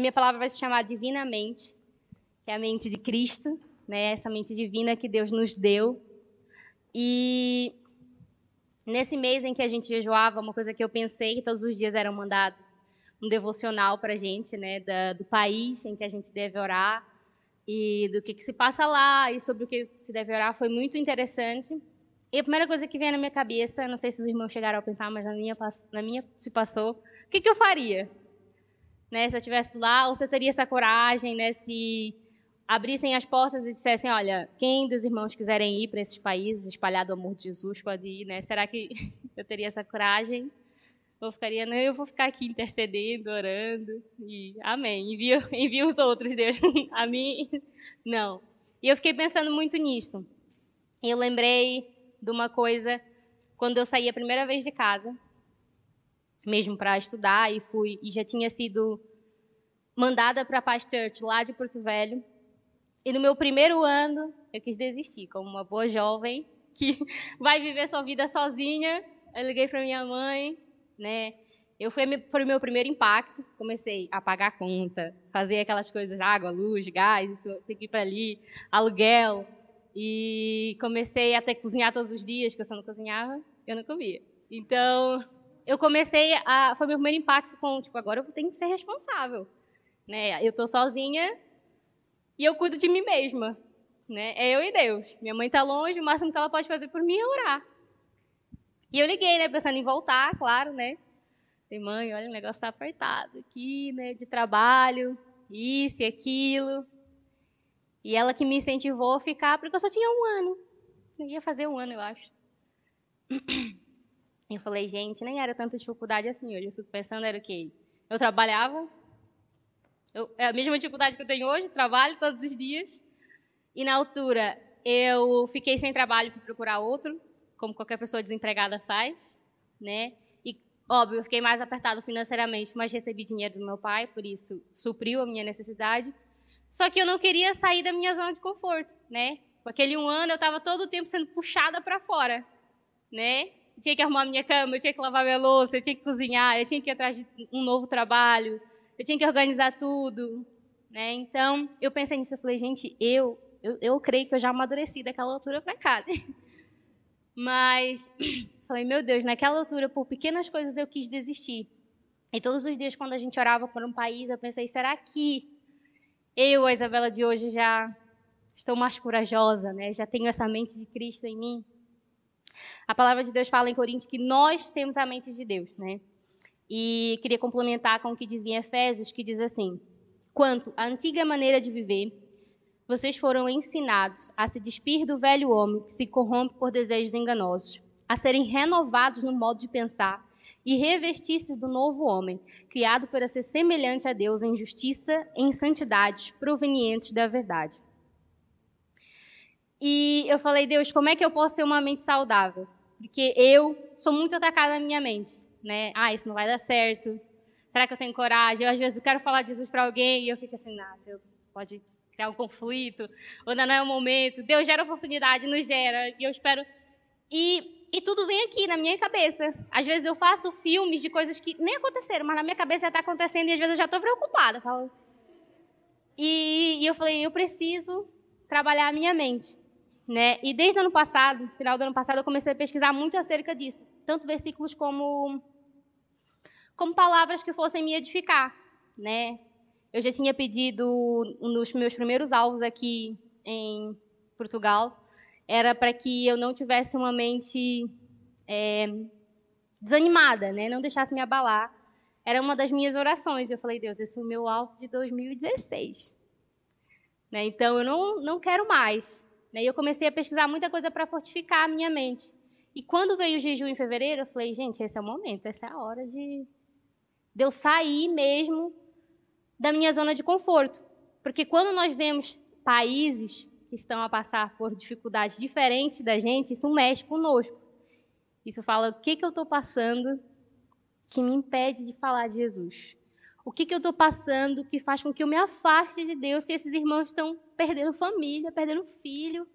minha palavra vai se chamar Divinamente, que é a mente de Cristo, né? Essa mente divina que Deus nos deu. E nesse mês em que a gente jejuava, uma coisa que eu pensei que todos os dias eram mandado um devocional para a gente, né, da, do país em que a gente deve orar e do que, que se passa lá e sobre o que se deve orar foi muito interessante. E a primeira coisa que veio na minha cabeça, não sei se os irmãos chegaram a pensar, mas na minha, na minha se passou, o que, que eu faria? Né, se eu estivesse lá, ou se eu teria essa coragem, né, se abrissem as portas e dissessem, olha, quem dos irmãos quiserem ir para esses países, espalhar do amor de Jesus, pode ir, né? Será que eu teria essa coragem? Eu ficaria, não, eu vou ficar aqui intercedendo, orando, e amém. Envia, envia os outros, Deus. A mim, não. E eu fiquei pensando muito nisso. Eu lembrei de uma coisa quando eu saí a primeira vez de casa, mesmo para estudar, e fui e já tinha sido mandada para a Paz Church lá de Porto Velho. E no meu primeiro ano, eu quis desistir, como uma boa jovem que vai viver sua vida sozinha. Eu liguei para minha mãe, né? Eu fui, foi o meu primeiro impacto. Comecei a pagar conta, fazer aquelas coisas, água, luz, gás, isso tem que ir para ali, aluguel. E comecei a que cozinhar todos os dias, que eu só não cozinhava, eu não comia. Então, eu comecei a. Foi meu primeiro impacto com, tipo, agora eu tenho que ser responsável. Né? Eu estou sozinha e eu cuido de mim mesma. Né? É eu e Deus. Minha mãe está longe, o máximo que ela pode fazer por mim é orar. E eu liguei, né, pensando em voltar, claro, né? Falei, mãe, olha, o negócio está apertado aqui, né, de trabalho, isso e aquilo. E ela que me incentivou a ficar, porque eu só tinha um ano. Eu ia fazer um ano, eu acho. Eu falei, gente, nem era tanta dificuldade assim hoje. Eu fico pensando, era o quê? Eu trabalhava, eu, é a mesma dificuldade que eu tenho hoje, trabalho todos os dias. E na altura, eu fiquei sem trabalho fui procurar outro, como qualquer pessoa desempregada faz, né? E, óbvio, eu fiquei mais apertado financeiramente, mas recebi dinheiro do meu pai, por isso supriu a minha necessidade. Só que eu não queria sair da minha zona de conforto, né? Com aquele um ano, eu estava todo o tempo sendo puxada para fora, né? Tinha que arrumar minha cama, eu tinha que lavar minha louça, eu tinha que cozinhar, eu tinha que ir atrás de um novo trabalho, eu tinha que organizar tudo, né? Então, eu pensei nisso, eu falei, gente, eu, eu, eu creio que eu já amadureci daquela altura para cá, né? Mas, falei, meu Deus, naquela altura, por pequenas coisas eu quis desistir. E todos os dias, quando a gente orava por um país, eu pensei, será que eu, a Isabela de hoje, já estou mais corajosa, né? Já tenho essa mente de Cristo em mim. A palavra de Deus fala em Coríntios que nós temos a mente de Deus, né? E queria complementar com o que dizia Efésios, que diz assim: Quanto à antiga maneira de viver, vocês foram ensinados a se despir do velho homem que se corrompe por desejos enganosos, a serem renovados no modo de pensar e revestir-se do novo homem, criado para ser semelhante a Deus em justiça em santidade provenientes da verdade. E eu falei, Deus, como é que eu posso ter uma mente saudável? Porque eu sou muito atacada na minha mente, né? Ah, isso não vai dar certo. Será que eu tenho coragem? Eu, às vezes, eu quero falar de Jesus para alguém e eu fico assim, nossa, eu pode criar um conflito, ou não é o momento. Deus gera oportunidade, nos gera, e eu espero. E e tudo vem aqui na minha cabeça. Às vezes eu faço filmes de coisas que nem aconteceram, mas na minha cabeça já está acontecendo e às vezes eu já estou preocupada. E, e, eu falei, eu preciso trabalhar a minha mente. Né? E desde o ano passado, final do ano passado, eu comecei a pesquisar muito acerca disso. Tanto versículos como, como palavras que fossem me edificar. Né? Eu já tinha pedido, um dos meus primeiros alvos aqui em Portugal, era para que eu não tivesse uma mente é, desanimada, né? não deixasse me abalar. Era uma das minhas orações. Eu falei, Deus, esse foi o meu alvo de 2016. Né? Então, eu não, não quero mais. Né? E eu comecei a pesquisar muita coisa para fortificar a minha mente. E quando veio o jejum em fevereiro, eu falei, gente, esse é o momento, essa é a hora de, de eu sair mesmo da minha zona de conforto. Porque quando nós vemos países que estão a passar por dificuldades diferentes da gente, isso mexe conosco. Isso fala o que, que eu estou passando que me impede de falar de Jesus. O que, que eu estou passando que faz com que eu me afaste de Deus se esses irmãos estão perdendo família, perdendo filho,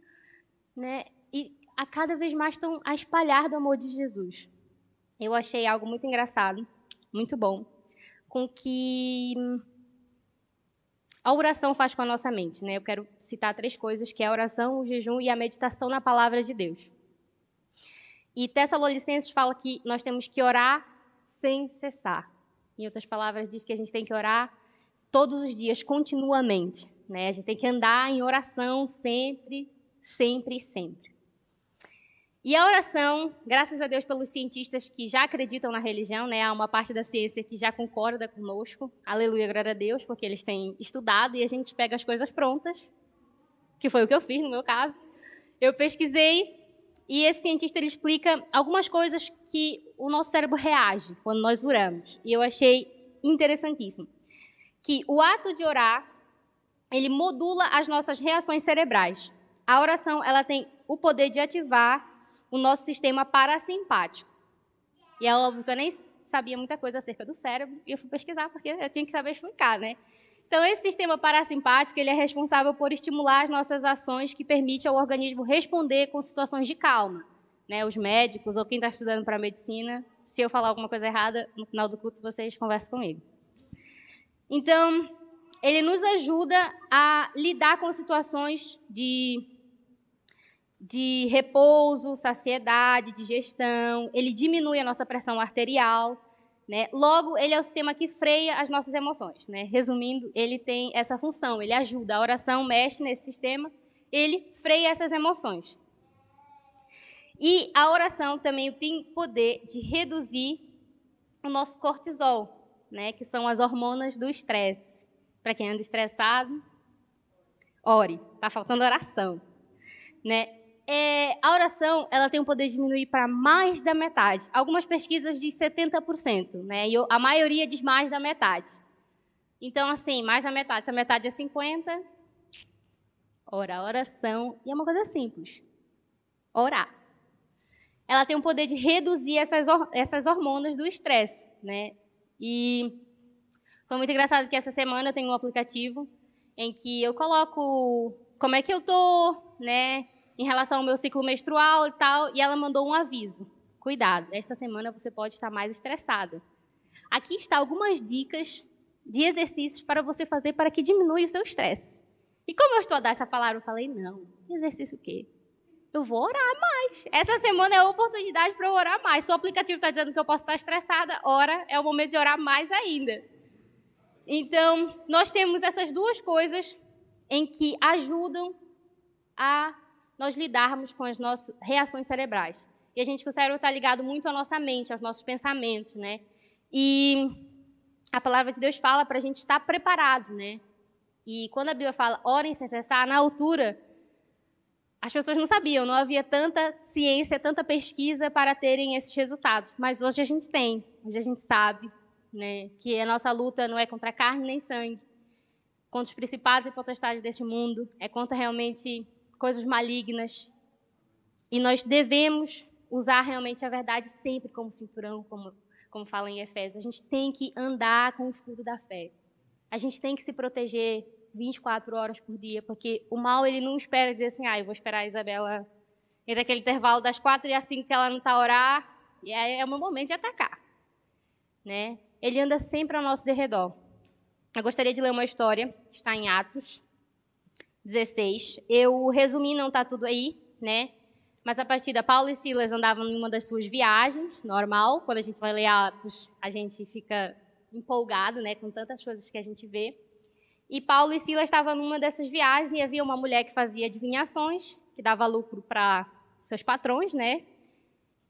né? E a cada vez mais estão a espalhar do amor de Jesus. Eu achei algo muito engraçado, muito bom, com que a oração faz com a nossa mente, né? Eu quero citar três coisas, que é a oração, o jejum e a meditação na palavra de Deus. E Tessalonicenses fala que nós temos que orar sem cessar. Em outras palavras, diz que a gente tem que orar todos os dias, continuamente. Né? A gente tem que andar em oração sempre, sempre sempre. E a oração, graças a Deus pelos cientistas que já acreditam na religião, né? Há uma parte da ciência que já concorda conosco. Aleluia, glória a Deus, porque eles têm estudado e a gente pega as coisas prontas, que foi o que eu fiz no meu caso. Eu pesquisei e esse cientista ele explica algumas coisas que o nosso cérebro reage quando nós oramos. E eu achei interessantíssimo. Que o ato de orar, ele modula as nossas reações cerebrais. A oração, ela tem o poder de ativar o nosso sistema parasimpático. E é óbvio que eu nem sabia muita coisa acerca do cérebro, e eu fui pesquisar porque eu tinha que saber explicar, né? Então, esse sistema parasimpático ele é responsável por estimular as nossas ações que permite ao organismo responder com situações de calma. Né? Os médicos ou quem está estudando para medicina, se eu falar alguma coisa errada, no final do culto vocês conversam comigo. Então, ele nos ajuda a lidar com situações de, de repouso, saciedade, digestão. Ele diminui a nossa pressão arterial. Né? Logo, ele é o sistema que freia as nossas emoções. Né? Resumindo, ele tem essa função, ele ajuda. A oração mexe nesse sistema, ele freia essas emoções. E a oração também tem poder de reduzir o nosso cortisol, né? que são as hormonas do estresse. Para quem anda estressado, ore, está faltando oração. Né? É, a oração ela tem o poder de diminuir para mais da metade. Algumas pesquisas dizem 70%, né? E a maioria diz mais da metade. Então, assim, mais da metade. Se a metade é 50, ora, oração. E é uma coisa simples. Orar. Ela tem o poder de reduzir essas, essas hormonas do estresse, né? E foi muito engraçado que essa semana eu tenho um aplicativo em que eu coloco como é que eu tô, né? Em relação ao meu ciclo menstrual e tal, e ela mandou um aviso. Cuidado, esta semana você pode estar mais estressada. Aqui está algumas dicas de exercícios para você fazer para que diminua o seu estresse. E como eu estou a dar essa palavra, eu falei, não, exercício o quê? Eu vou orar mais. Essa semana é a oportunidade para eu orar mais. Se o aplicativo está dizendo que eu posso estar estressada, ora, é o momento de orar mais ainda. Então, nós temos essas duas coisas em que ajudam a nós lidarmos com as nossas reações cerebrais. E a gente que o cérebro está ligado muito à nossa mente, aos nossos pensamentos, né? E a palavra de Deus fala para a gente estar preparado, né? E quando a Bíblia fala orem sem cessar, na altura, as pessoas não sabiam, não havia tanta ciência, tanta pesquisa para terem esses resultados. Mas hoje a gente tem, hoje a gente sabe, né? Que a nossa luta não é contra carne nem sangue, contra os principados e potestades deste mundo, é contra realmente coisas malignas. E nós devemos usar realmente a verdade sempre como cinturão, como, como fala em Efésios. A gente tem que andar com o escudo da fé. A gente tem que se proteger 24 horas por dia, porque o mal ele não espera dizer assim, ah, eu vou esperar a Isabela entre aquele intervalo das quatro e às cinco que ela não está a orar, e aí é o meu momento de atacar. Né? Ele anda sempre ao nosso derredor. Eu gostaria de ler uma história, está em Atos, 16. Eu resumi, não está tudo aí, né? Mas a partir da Paulo e Silas andavam em uma das suas viagens, normal. Quando a gente vai ler Atos, a gente fica empolgado, né, com tantas coisas que a gente vê. E Paulo e Silas estavam numa dessas viagens e havia uma mulher que fazia adivinhações, que dava lucro para seus patrões, né?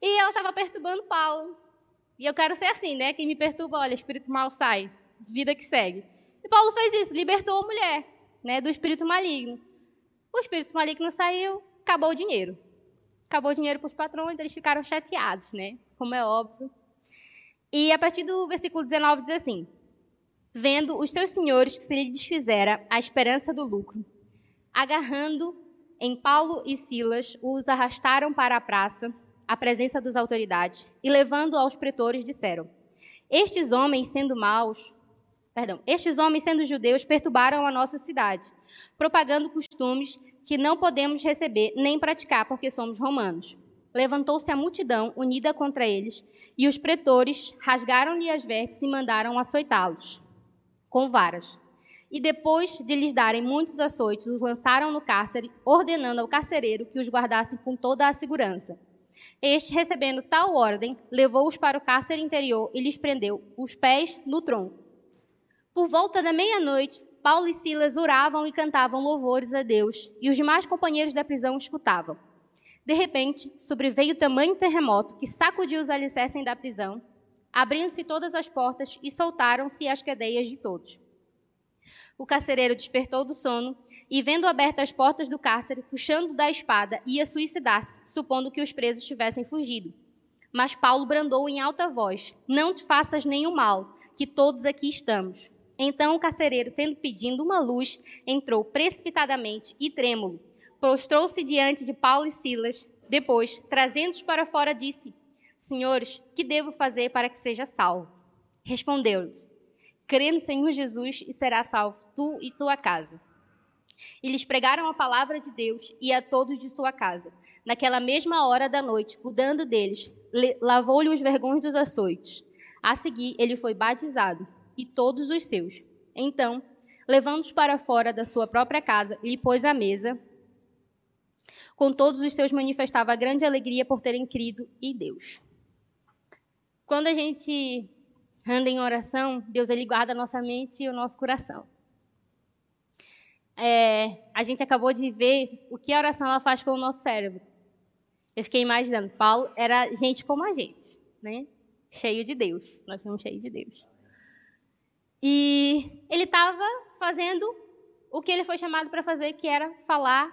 E ela estava perturbando Paulo. E eu quero ser assim, né? Quem me perturba, olha, espírito mal sai, vida que segue. E Paulo fez isso, libertou a mulher né, do espírito maligno. O espírito maligno saiu, acabou o dinheiro. Acabou o dinheiro para os patrões, eles ficaram chateados, né? Como é óbvio. E a partir do versículo 19 diz assim: Vendo os seus senhores que se lhe desfizera a esperança do lucro, agarrando em Paulo e Silas, os arrastaram para a praça, à presença das autoridades, e levando aos pretores, disseram: Estes homens, sendo maus, Perdão, estes homens, sendo judeus, perturbaram a nossa cidade, propagando costumes que não podemos receber nem praticar, porque somos romanos. Levantou-se a multidão unida contra eles, e os pretores rasgaram-lhe as vestes e mandaram açoitá-los com varas. e depois de lhes darem muitos açoites, os lançaram no cárcere, ordenando ao carcereiro que os guardasse com toda a segurança. Este, recebendo tal ordem, levou-os para o cárcere interior e lhes prendeu os pés no tronco. Por volta da meia-noite, Paulo e Silas oravam e cantavam louvores a Deus, e os demais companheiros da prisão escutavam. De repente, sobreveio tamanho terremoto que sacudiu os alicerces da prisão, abrindo-se todas as portas e soltaram-se as cadeias de todos. O carcereiro despertou do sono e, vendo abertas as portas do cárcere, puxando da espada, ia suicidar-se, supondo que os presos tivessem fugido. Mas Paulo brandou em alta voz: Não te faças nenhum mal, que todos aqui estamos. Então o carcereiro, tendo pedido uma luz, entrou precipitadamente e trêmulo. Prostrou-se diante de Paulo e Silas. Depois, trazendo-os para fora, disse: Senhores, que devo fazer para que seja salvo? Respondeu-lhes: crê no Senhor Jesus e será salvo tu e tua casa. E lhes pregaram a palavra de Deus e a todos de sua casa. Naquela mesma hora da noite, cuidando deles, lavou-lhe os vergões dos açoites. A seguir, ele foi batizado, e todos os seus. Então, levando-os para fora da sua própria casa, lhe pôs à mesa. Com todos os seus manifestava grande alegria por terem crido em Deus. Quando a gente anda em oração, Deus ele guarda a nossa mente e o nosso coração. É, a gente acabou de ver o que a oração ela faz com o nosso cérebro. Eu fiquei imaginando, Paulo era gente como a gente, né? Cheio de Deus. Nós somos cheios de Deus. E ele estava fazendo o que ele foi chamado para fazer, que era falar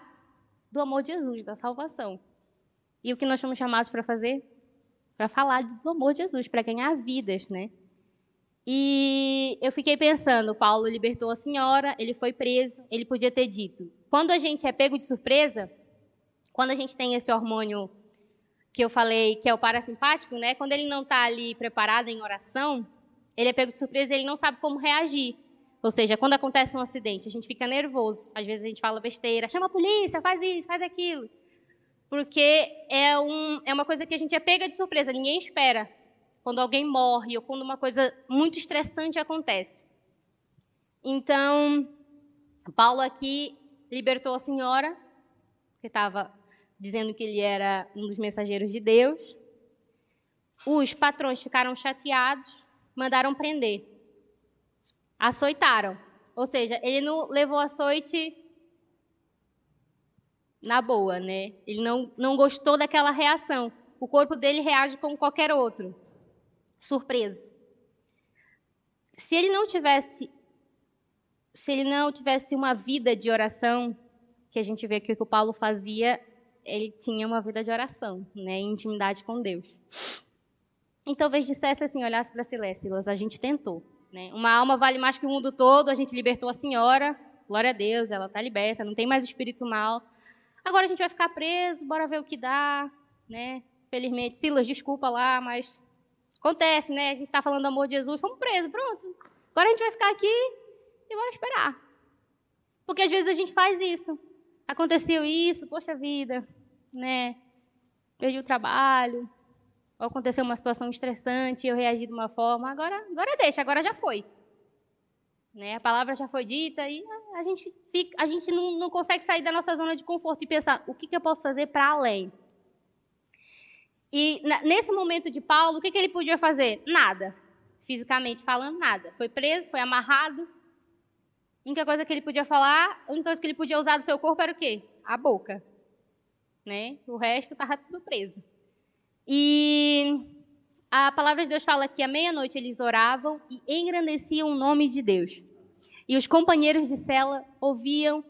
do amor de Jesus, da salvação. E o que nós fomos chamados para fazer? Para falar do amor de Jesus, para ganhar vidas, né? E eu fiquei pensando, Paulo libertou a senhora, ele foi preso, ele podia ter dito. Quando a gente é pego de surpresa, quando a gente tem esse hormônio que eu falei, que é o parasimpático, né? Quando ele não está ali preparado em oração, ele é pego de surpresa e ele não sabe como reagir. Ou seja, quando acontece um acidente, a gente fica nervoso. Às vezes a gente fala besteira, chama a polícia, faz isso, faz aquilo. Porque é, um, é uma coisa que a gente é pega de surpresa, ninguém espera quando alguém morre ou quando uma coisa muito estressante acontece. Então, Paulo aqui libertou a senhora, que estava dizendo que ele era um dos mensageiros de Deus. Os patrões ficaram chateados, mandaram prender. Açoitaram. Ou seja, ele não levou açoite na boa, né? Ele não, não gostou daquela reação. O corpo dele reage como qualquer outro surpreso. Se ele não tivesse se ele não tivesse uma vida de oração, que a gente vê o que o Paulo fazia, ele tinha uma vida de oração, né, intimidade com Deus. Então, talvez dissesse assim, olhasse para Silas, Silas, a gente tentou, né? Uma alma vale mais que o mundo todo, a gente libertou a senhora, glória a Deus, ela está liberta, não tem mais espírito mal. Agora a gente vai ficar preso, bora ver o que dá, né? Felizmente, Silas, desculpa lá, mas Acontece, né? A gente está falando do amor de Jesus, fomos presos, pronto. Agora a gente vai ficar aqui e bora esperar. Porque às vezes a gente faz isso. Aconteceu isso, poxa vida, né? Perdi o trabalho, ou aconteceu uma situação estressante, eu reagi de uma forma, agora, agora deixa, agora já foi. Né? A palavra já foi dita e a gente, fica, a gente não, não consegue sair da nossa zona de conforto e pensar o que, que eu posso fazer para além. E nesse momento de Paulo, o que, que ele podia fazer? Nada. Fisicamente falando, nada. Foi preso, foi amarrado. A única coisa que ele podia falar, a única coisa que ele podia usar do seu corpo era o quê? A boca. Né? O resto estava tudo preso. E a palavra de Deus fala que à meia-noite eles oravam e engrandeciam o nome de Deus. E os companheiros de cela ouviam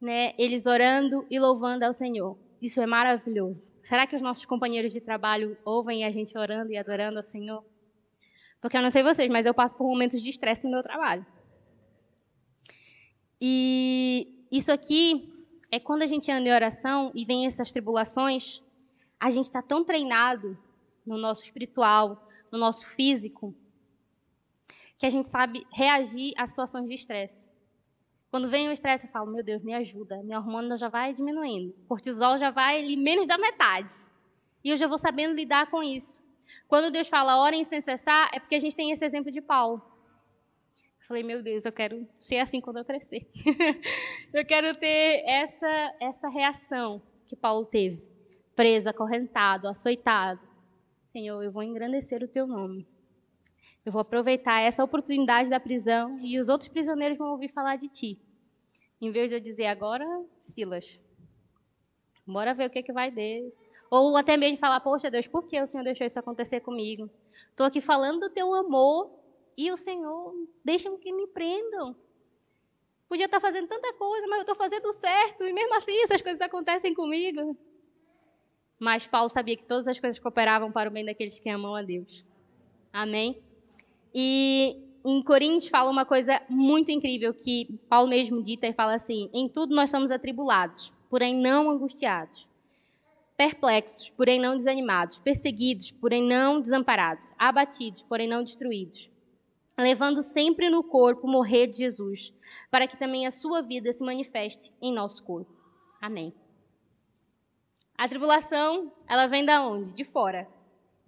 né, eles orando e louvando ao Senhor. Isso é maravilhoso. Será que os nossos companheiros de trabalho ouvem a gente orando e adorando ao Senhor? Porque eu não sei vocês, mas eu passo por momentos de estresse no meu trabalho. E isso aqui é quando a gente anda em oração e vem essas tribulações, a gente está tão treinado no nosso espiritual, no nosso físico, que a gente sabe reagir a situações de estresse. Quando vem o estresse, eu falo, meu Deus, me ajuda. Minha hormônio já vai diminuindo. O cortisol já vai ali menos da metade. E eu já vou sabendo lidar com isso. Quando Deus fala, orem sem cessar, é porque a gente tem esse exemplo de Paulo. Falei, meu Deus, eu quero ser assim quando eu crescer. eu quero ter essa, essa reação que Paulo teve. Preso, acorrentado, açoitado. Senhor, eu vou engrandecer o teu nome. Eu vou aproveitar essa oportunidade da prisão e os outros prisioneiros vão ouvir falar de ti. Em vez de eu dizer agora, Silas, bora ver o que, que vai ter. Ou até mesmo falar, poxa Deus, por que o Senhor deixou isso acontecer comigo? Estou aqui falando do teu amor e o Senhor deixa que me prendam. Podia estar fazendo tanta coisa, mas eu estou fazendo certo, e mesmo assim essas coisas acontecem comigo. Mas Paulo sabia que todas as coisas cooperavam para o bem daqueles que amam a Deus. Amém? E em Coríntios fala uma coisa muito incrível que Paulo mesmo dita e fala assim: em tudo nós somos atribulados, porém não angustiados, perplexos, porém não desanimados, perseguidos, porém não desamparados, abatidos, porém não destruídos levando sempre no corpo morrer de Jesus, para que também a sua vida se manifeste em nosso corpo. Amém. A tribulação, ela vem da onde? De fora.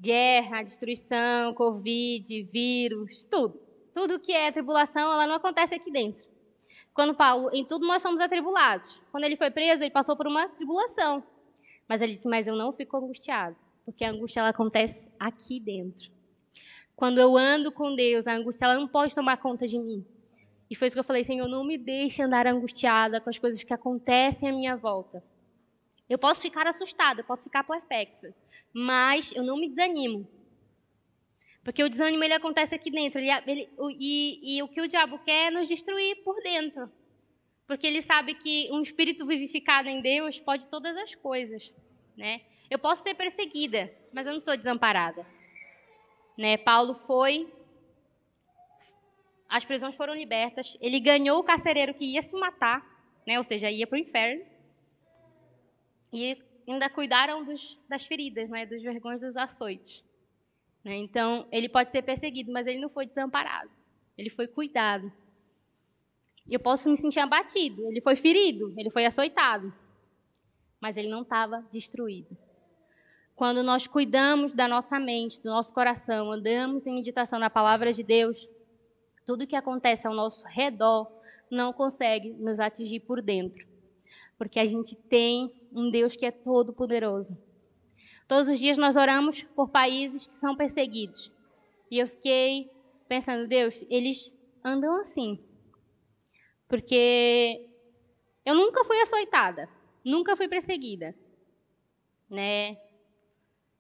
Guerra, destruição, covid, vírus, tudo. Tudo que é tribulação, ela não acontece aqui dentro. Quando Paulo, em tudo nós somos atribulados. Quando ele foi preso, ele passou por uma tribulação. Mas ele disse: "Mas eu não fico angustiado, porque a angústia ela acontece aqui dentro. Quando eu ando com Deus, a angústia ela não pode tomar conta de mim. E foi isso que eu falei, Senhor, não me deixe andar angustiada com as coisas que acontecem à minha volta. Eu posso ficar assustada, eu posso ficar perplexa, mas eu não me desanimo. Porque o desânimo ele acontece aqui dentro. Ele, ele, e, e o que o diabo quer é nos destruir por dentro. Porque ele sabe que um espírito vivificado em Deus pode todas as coisas. Né? Eu posso ser perseguida, mas eu não sou desamparada. Né? Paulo foi, as prisões foram libertas, ele ganhou o carcereiro que ia se matar, né? ou seja, ia para o inferno, e ainda cuidaram dos, das feridas, né? dos vergões dos açoites. Né? Então, ele pode ser perseguido, mas ele não foi desamparado, ele foi cuidado. Eu posso me sentir abatido, ele foi ferido, ele foi açoitado, mas ele não estava destruído. Quando nós cuidamos da nossa mente, do nosso coração, andamos em meditação na palavra de Deus, tudo que acontece ao nosso redor não consegue nos atingir por dentro. Porque a gente tem um Deus que é todo poderoso. Todos os dias nós oramos por países que são perseguidos. E eu fiquei pensando, Deus, eles andam assim. Porque eu nunca fui açoitada, nunca fui perseguida, né?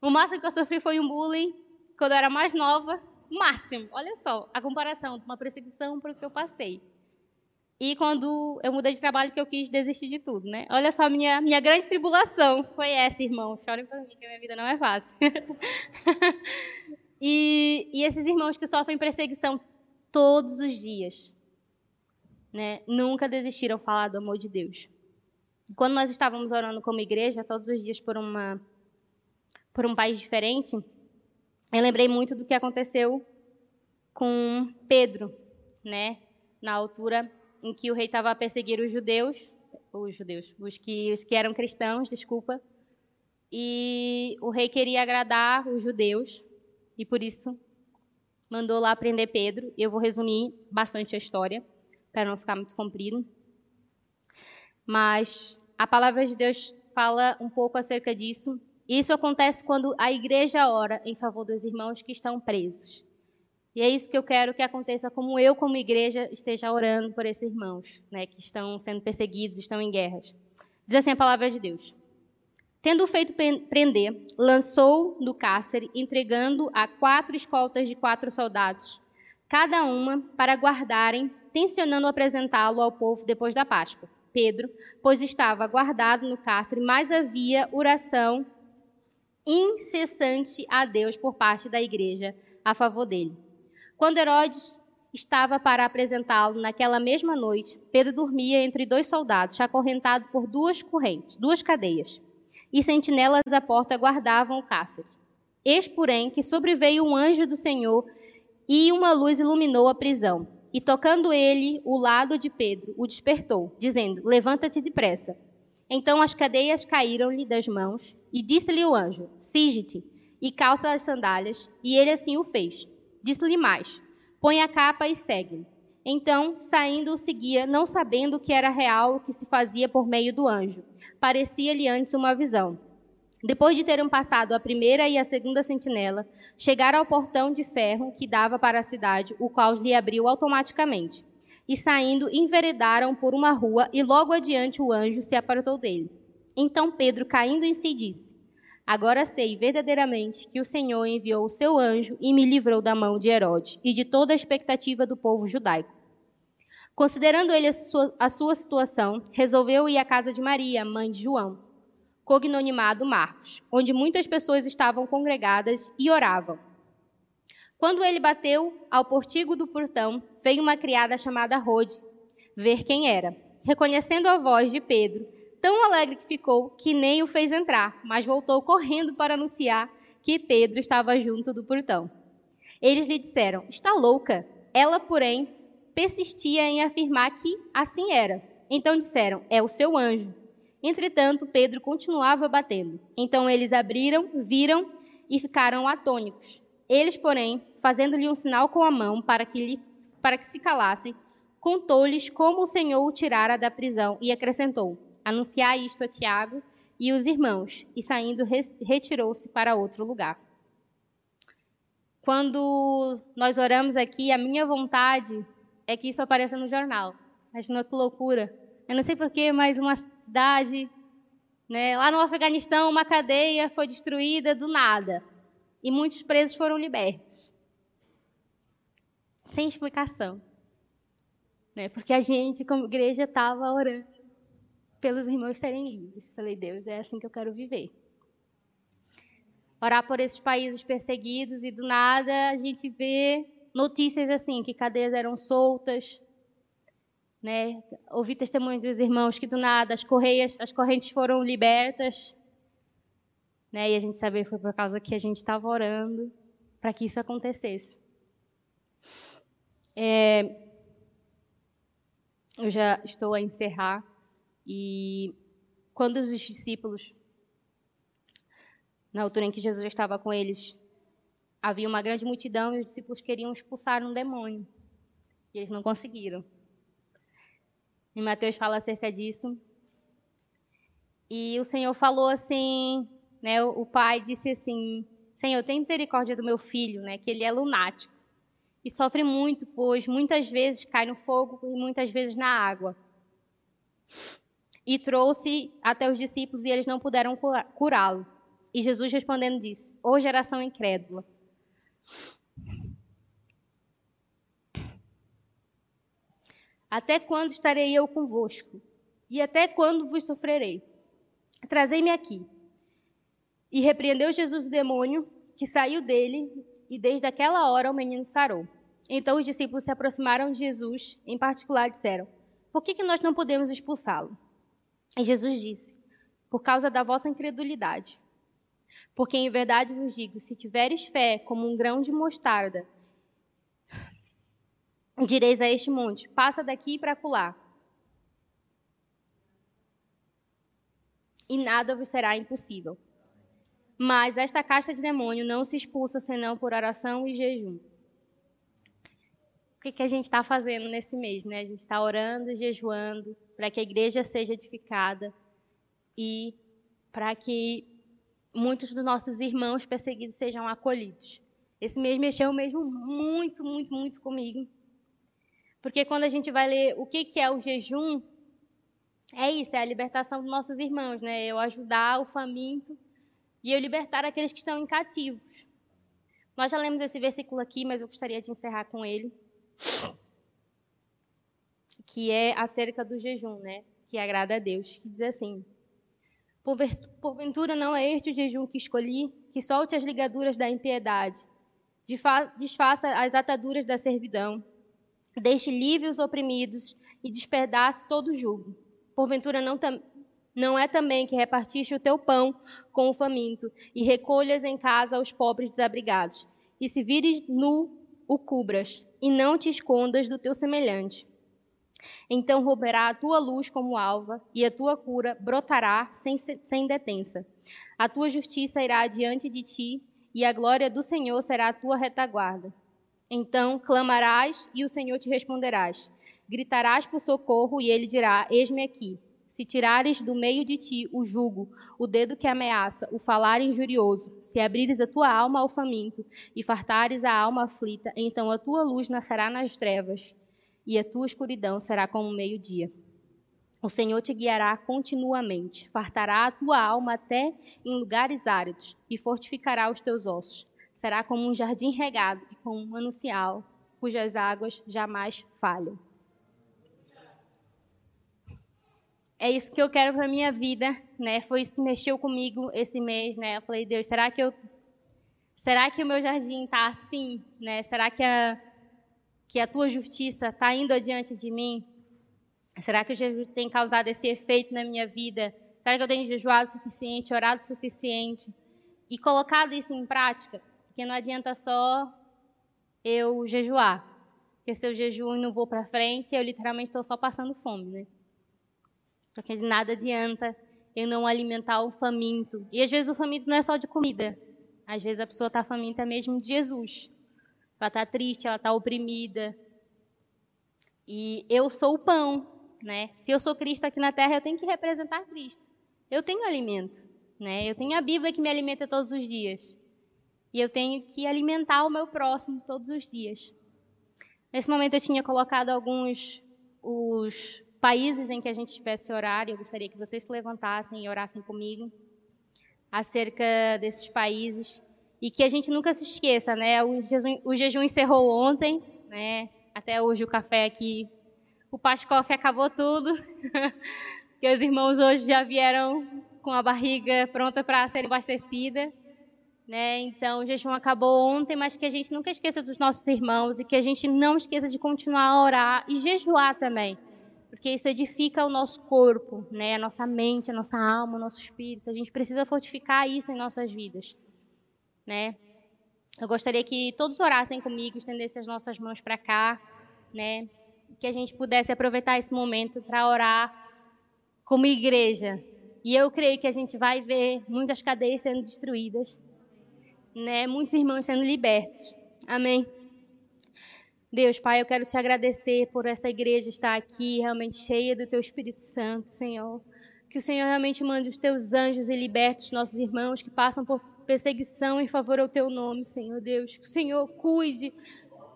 O máximo que eu sofri foi um bullying quando eu era mais nova. Máximo. Olha só a comparação de uma perseguição para o que eu passei. E quando eu mudei de trabalho, que eu quis desistir de tudo, né? Olha só, minha, minha grande tribulação foi essa, irmão. Chorem por mim, que a minha vida não é fácil. e, e esses irmãos que sofrem perseguição todos os dias, né? Nunca desistiram de falar do amor de Deus. Quando nós estávamos orando como igreja, todos os dias por uma por um país diferente, eu lembrei muito do que aconteceu com Pedro, né? Na altura em que o rei estava a perseguir os judeus, os judeus, os que, os que eram cristãos, desculpa, e o rei queria agradar os judeus e por isso mandou lá prender Pedro. Eu vou resumir bastante a história para não ficar muito comprido. Mas a palavra de Deus fala um pouco acerca disso isso acontece quando a igreja ora em favor dos irmãos que estão presos. E é isso que eu quero que aconteça, como eu, como igreja, esteja orando por esses irmãos, né, que estão sendo perseguidos, estão em guerras. Diz assim a palavra de Deus. Tendo feito prender, lançou do cárcere, entregando a quatro escoltas de quatro soldados, cada uma para guardarem, tensionando apresentá-lo ao povo depois da Páscoa. Pedro, pois estava guardado no cárcere, mas havia oração incessante a Deus por parte da igreja a favor dele. Quando Herodes estava para apresentá-lo naquela mesma noite, Pedro dormia entre dois soldados, acorrentado por duas correntes, duas cadeias, e sentinelas à porta guardavam o cárcere. Eis, porém, que sobreveio um anjo do Senhor e uma luz iluminou a prisão. E tocando ele o lado de Pedro, o despertou, dizendo: Levanta-te depressa. Então as cadeias caíram-lhe das mãos, e disse-lhe o anjo: Sige-te e calça as sandálias. E ele assim o fez. Disse-lhe mais: Põe a capa e segue-me. Então, saindo, o seguia, não sabendo que era real o que se fazia por meio do anjo. Parecia-lhe antes uma visão. Depois de terem passado a primeira e a segunda sentinela, chegaram ao portão de ferro que dava para a cidade, o qual lhe abriu automaticamente. E saindo, enveredaram por uma rua, e logo adiante o anjo se apartou dele. Então Pedro, caindo em si, disse: Agora sei verdadeiramente que o Senhor enviou o seu anjo e me livrou da mão de Herodes e de toda a expectativa do povo judaico. Considerando ele a sua, a sua situação, resolveu ir à casa de Maria, mãe de João, cognonimado Marcos, onde muitas pessoas estavam congregadas e oravam. Quando ele bateu ao portigo do portão, veio uma criada chamada Rode ver quem era. Reconhecendo a voz de Pedro, tão alegre que ficou que nem o fez entrar, mas voltou correndo para anunciar que Pedro estava junto do portão. Eles lhe disseram: Está louca. Ela, porém, persistia em afirmar que assim era. Então disseram: É o seu anjo. Entretanto, Pedro continuava batendo. Então eles abriram, viram e ficaram atônicos. Eles, porém, fazendo-lhe um sinal com a mão para que, lhe, para que se calassem, contou-lhes como o Senhor o tirara da prisão e acrescentou: Anunciar isto a Tiago e os irmãos, e saindo, retirou-se para outro lugar. Quando nós oramos aqui, a minha vontade é que isso apareça no jornal. Imagina que loucura. Eu não sei porquê, mas uma cidade, né, lá no Afeganistão, uma cadeia foi destruída do nada. E muitos presos foram libertos. Sem explicação. Né, porque a gente, como igreja, estava orando pelos irmãos serem livres. Falei, Deus, é assim que eu quero viver. Orar por esses países perseguidos e do nada a gente vê notícias assim, que cadeias eram soltas, né? Ouvi testemunhos dos irmãos que do nada as correias, as correntes foram libertas, né? E a gente sabia que foi por causa que a gente estava orando para que isso acontecesse. É, eu já estou a encerrar e quando os discípulos, na altura em que Jesus estava com eles, havia uma grande multidão e os discípulos queriam expulsar um demônio. E eles não conseguiram. E Mateus fala acerca disso. E o Senhor falou assim, né, o pai disse assim: Senhor, tem misericórdia do meu filho, né, que ele é lunático e sofre muito, pois muitas vezes cai no fogo e muitas vezes na água. E trouxe até os discípulos e eles não puderam curá-lo. E Jesus respondendo disse: Ô geração incrédula, Até quando estarei eu convosco? E até quando vos sofrerei? Trazei-me aqui. E repreendeu Jesus o demônio, que saiu dele, e desde aquela hora o menino sarou. Então os discípulos se aproximaram de Jesus, em particular disseram: Por que, que nós não podemos expulsá-lo? E Jesus disse: Por causa da vossa incredulidade. Porque em verdade vos digo: se tiveres fé como um grão de mostarda, direis a este monte: passa daqui para acolá. E nada vos será impossível. Mas esta casta de demônio não se expulsa senão por oração e jejum. O que, que a gente está fazendo nesse mês? Né? A gente está orando jejuando para que a igreja seja edificada e para que muitos dos nossos irmãos perseguidos sejam acolhidos. Esse mês mexeu mesmo muito, muito, muito comigo. Porque quando a gente vai ler o que, que é o jejum, é isso, é a libertação dos nossos irmãos, né? Eu ajudar o faminto e eu libertar aqueles que estão em cativos. Nós já lemos esse versículo aqui, mas eu gostaria de encerrar com ele. Que é acerca do jejum, né? Que agrada a Deus. Que diz assim: Porventura não é este o jejum que escolhi, que solte as ligaduras da impiedade, desfaça as ataduras da servidão, deixe livre os oprimidos e despedace todo o jugo. Porventura não, não é também que repartiste o teu pão com o faminto e recolhas em casa os pobres desabrigados, e se vires nu, o cubras, e não te escondas do teu semelhante. Então roubará a tua luz como alva, e a tua cura brotará sem, sem detença. A tua justiça irá diante de ti, e a glória do Senhor será a tua retaguarda. Então clamarás e o Senhor te responderás. Gritarás por socorro e ele dirá: Eis-me aqui. Se tirares do meio de ti o jugo, o dedo que ameaça, o falar injurioso, se abrires a tua alma ao faminto e fartares a alma aflita, então a tua luz nascerá nas trevas e a tua escuridão será como meio-dia. O Senhor te guiará continuamente, fartará a tua alma até em lugares áridos e fortificará os teus ossos. Será como um jardim regado e como um manancial, cujas águas jamais falham. É isso que eu quero para minha vida, né? Foi isso que mexeu comigo esse mês, né? Eu falei, Deus, será que eu será que o meu jardim está assim, né? Será que a que a tua justiça está indo adiante de mim? Será que o jejum tem causado esse efeito na minha vida? Será que eu tenho jejuado o suficiente, orado o suficiente e colocado isso em prática? Porque não adianta só eu jejuar. Porque se eu jejuo e não vou para frente, eu literalmente estou só passando fome, né? Porque nada adianta eu não alimentar o faminto. E às vezes o faminto não é só de comida. Às vezes a pessoa está faminta mesmo de Jesus. Ela está triste, ela está oprimida. E eu sou o pão né? Se eu sou Cristo aqui na terra, eu tenho que representar Cristo. Eu tenho alimento, né? Eu tenho a Bíblia que me alimenta todos os dias. E eu tenho que alimentar o meu próximo todos os dias. Nesse momento eu tinha colocado alguns os países em que a gente tivesse horário. Eu gostaria que vocês se levantassem e orassem comigo acerca desses países e que a gente nunca se esqueça, né? O jejum, o jejum encerrou ontem, né? Até hoje o café aqui o Pascoff acabou tudo, que os irmãos hoje já vieram com a barriga pronta para ser abastecida. Né? Então, o jejum acabou ontem, mas que a gente nunca esqueça dos nossos irmãos e que a gente não esqueça de continuar a orar e jejuar também, porque isso edifica o nosso corpo, né? a nossa mente, a nossa alma, o nosso espírito. A gente precisa fortificar isso em nossas vidas. Né? Eu gostaria que todos orassem comigo, estendessem as nossas mãos para cá, né? que a gente pudesse aproveitar esse momento para orar como igreja. E eu creio que a gente vai ver muitas cadeias sendo destruídas, né? Muitos irmãos sendo libertos. Amém. Deus, Pai, eu quero te agradecer por essa igreja estar aqui realmente cheia do teu Espírito Santo, Senhor. Que o Senhor realmente mande os teus anjos e liberte os nossos irmãos que passam por perseguição em favor ao teu nome, Senhor Deus. Que o Senhor cuide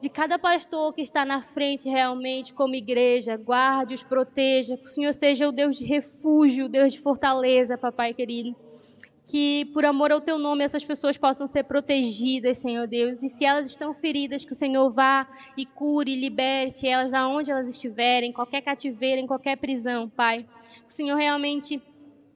de cada pastor que está na frente realmente como igreja, guarde-os, proteja, que o Senhor seja o Deus de refúgio, o Deus de fortaleza, papai querido. Que por amor ao teu nome essas pessoas possam ser protegidas, Senhor Deus. E se elas estão feridas, que o Senhor vá e cure, liberte elas da onde elas estiverem, qualquer cativeiro, em qualquer prisão, Pai. Que o Senhor realmente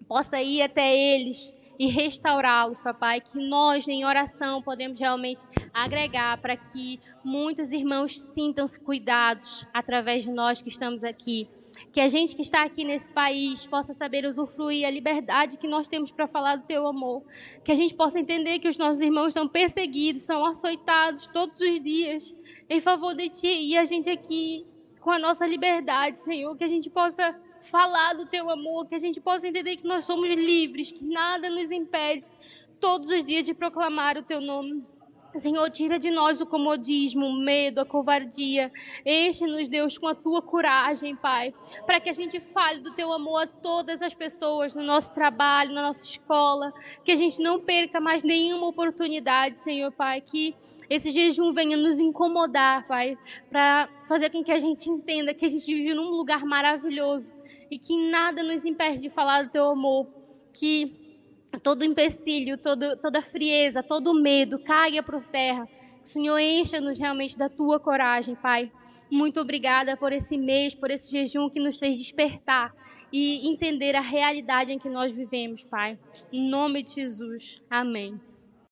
possa ir até eles e restaurá-los, papai, que nós em oração podemos realmente agregar para que muitos irmãos sintam-se cuidados através de nós que estamos aqui. Que a gente que está aqui nesse país possa saber usufruir a liberdade que nós temos para falar do teu amor. Que a gente possa entender que os nossos irmãos são perseguidos, são açoitados todos os dias em favor de ti. E a gente aqui, com a nossa liberdade, Senhor, que a gente possa falar do teu amor, que a gente possa entender que nós somos livres, que nada nos impede todos os dias de proclamar o teu nome. Senhor, tira de nós o comodismo, o medo, a covardia. Enche-nos, Deus, com a tua coragem, Pai, para que a gente fale do teu amor a todas as pessoas no nosso trabalho, na nossa escola, que a gente não perca mais nenhuma oportunidade, Senhor, Pai, que esse jejum venha nos incomodar, Pai, para fazer com que a gente entenda que a gente vive num lugar maravilhoso e que nada nos impede de falar do teu amor, que todo empecilho, todo, toda frieza, todo medo caia por terra. Que o Senhor encha-nos realmente da tua coragem, Pai. Muito obrigada por esse mês, por esse jejum que nos fez despertar e entender a realidade em que nós vivemos, Pai. Em nome de Jesus. Amém.